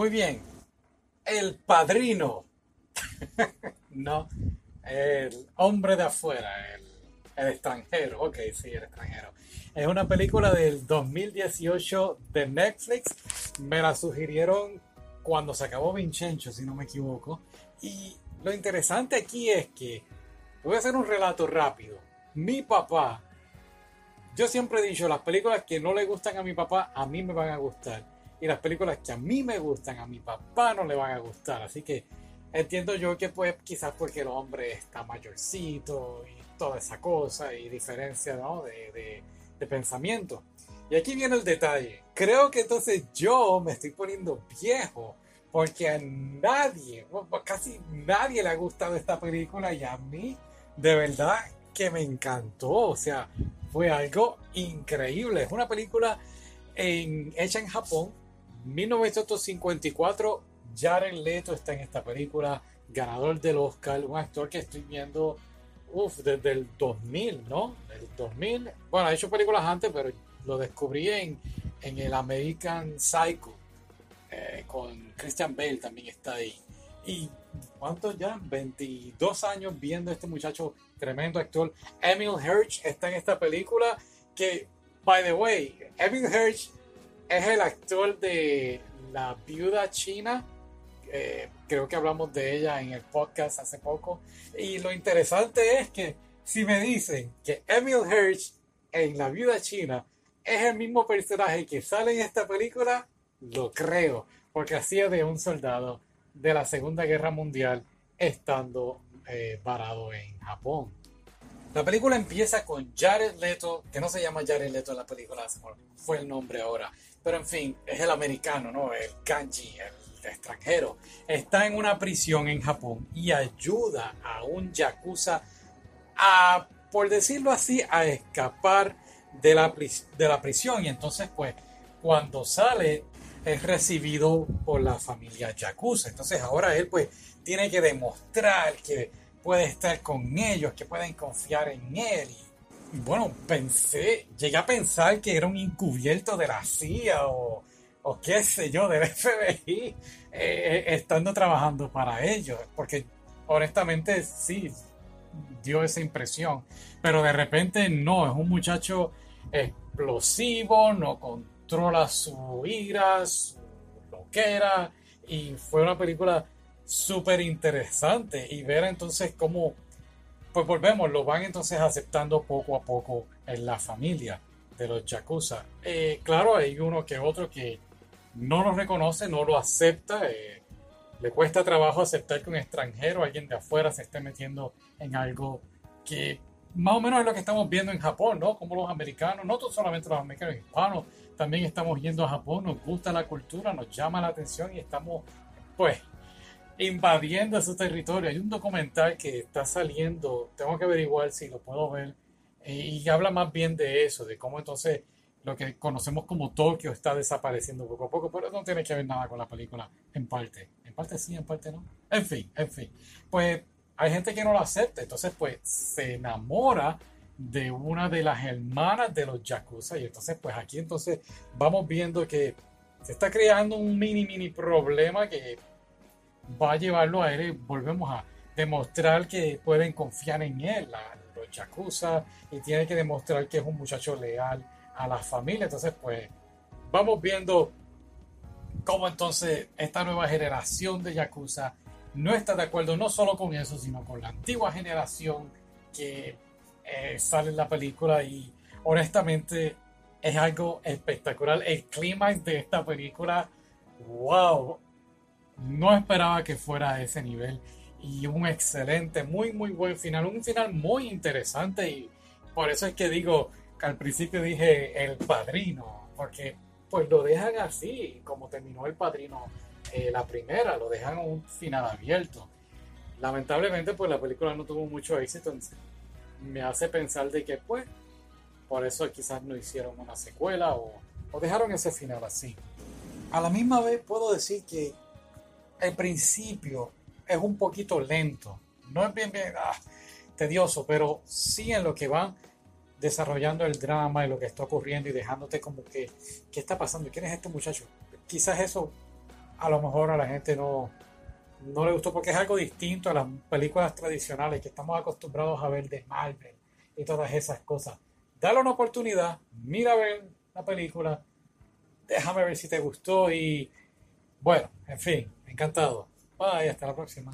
Muy bien. El padrino. no. El hombre de afuera. El, extranjero. Ok, sí, el extranjero. Es una película del 2018 de Netflix. Me la sugirieron cuando se acabó Vincenzo, si no me equivoco. Y lo interesante aquí es que voy a hacer un relato rápido. Mi papá, yo siempre he dicho, las películas que no le gustan a mi papá, a mí me van a gustar y las películas que a mí me gustan, a mi papá no le van a gustar. Así que entiendo yo que pues quizás porque el hombre está mayorcito y toda esa cosa y diferencia ¿no? de, de pensamiento. Y aquí viene el detalle. Creo que entonces yo me estoy poniendo viejo porque a nadie, casi nadie le ha gustado esta película y a mí de verdad que me encantó. O sea, fue algo increíble. Es una película en, hecha en Japón 1954, Jared Leto está en esta película, ganador del Oscar, un actor que estoy viendo desde el 2000, ¿no? El 2000, bueno, ha hecho películas antes, pero lo descubrí en, en el American Psycho, eh, con Christian Bale también está ahí. Y ¿cuántos ya? 22 años viendo a este muchacho, tremendo actor. Emil Hirsch está en esta película que, by the way, Emil Hirsch es el actor de La Viuda China. Eh, creo que hablamos de ella en el podcast hace poco. Y lo interesante es que si me dicen que Emil Hirsch en La Viuda China es el mismo personaje que sale en esta película, lo creo, porque hacía de un soldado de la Segunda Guerra Mundial estando eh, varado en Japón. La película empieza con Jared Leto, que no se llama Jared Leto en la película, fue el nombre ahora. Pero en fin, es el americano, ¿no? El kanji, el extranjero. Está en una prisión en Japón y ayuda a un yakuza a, por decirlo así, a escapar de la, de la prisión. Y entonces, pues, cuando sale, es recibido por la familia yakuza. Entonces, ahora él, pues, tiene que demostrar que puede estar con ellos, que pueden confiar en él. Bueno, pensé, llegué a pensar que era un encubierto de la CIA o, o qué sé yo, del FBI, eh, eh, estando trabajando para ellos, porque honestamente sí dio esa impresión, pero de repente no, es un muchacho explosivo, no controla su ira, su loquera, y fue una película súper interesante y ver entonces cómo, pues volvemos, lo van entonces aceptando poco a poco en la familia de los Yakuza. Eh, claro, hay uno que otro que no lo reconoce, no lo acepta, eh, le cuesta trabajo aceptar que un extranjero, alguien de afuera, se esté metiendo en algo que más o menos es lo que estamos viendo en Japón, ¿no? Como los americanos, no solamente los americanos hispanos, también estamos yendo a Japón, nos gusta la cultura, nos llama la atención y estamos, pues, invadiendo su territorio. Hay un documental que está saliendo, tengo que averiguar si lo puedo ver, eh, y habla más bien de eso, de cómo entonces lo que conocemos como Tokio está desapareciendo poco a poco, pero no tiene que ver nada con la película, en parte. En parte sí, en parte no. En fin, en fin. Pues hay gente que no lo acepta, entonces pues se enamora de una de las hermanas de los Yakuza y entonces pues aquí entonces vamos viendo que se está creando un mini mini problema que va a llevarlo a él, volvemos a demostrar que pueden confiar en él, los Yakuza, y tiene que demostrar que es un muchacho leal a la familia. Entonces, pues, vamos viendo cómo entonces esta nueva generación de Yakuza no está de acuerdo no solo con eso, sino con la antigua generación que eh, sale en la película y honestamente es algo espectacular. El clímax de esta película, wow, no esperaba que fuera a ese nivel. Y un excelente, muy, muy buen final. Un final muy interesante. Y por eso es que digo, que al principio dije el padrino. Porque pues lo dejan así, como terminó el padrino eh, la primera, lo dejan un final abierto. Lamentablemente, pues la película no tuvo mucho éxito. Me hace pensar de que, pues, por eso quizás no hicieron una secuela o, o dejaron ese final así. A la misma vez puedo decir que el principio es un poquito lento. No es bien, bien ah, tedioso, pero sí en lo que van desarrollando el drama y lo que está ocurriendo y dejándote como que, ¿qué está pasando? ¿Quién es este muchacho? Quizás eso a lo mejor a la gente no, no le gustó porque es algo distinto a las películas tradicionales que estamos acostumbrados a ver de Marvel y todas esas cosas. Dale una oportunidad, mira a ver la película, déjame ver si te gustó y bueno, en fin, encantado. Bye, hasta la próxima.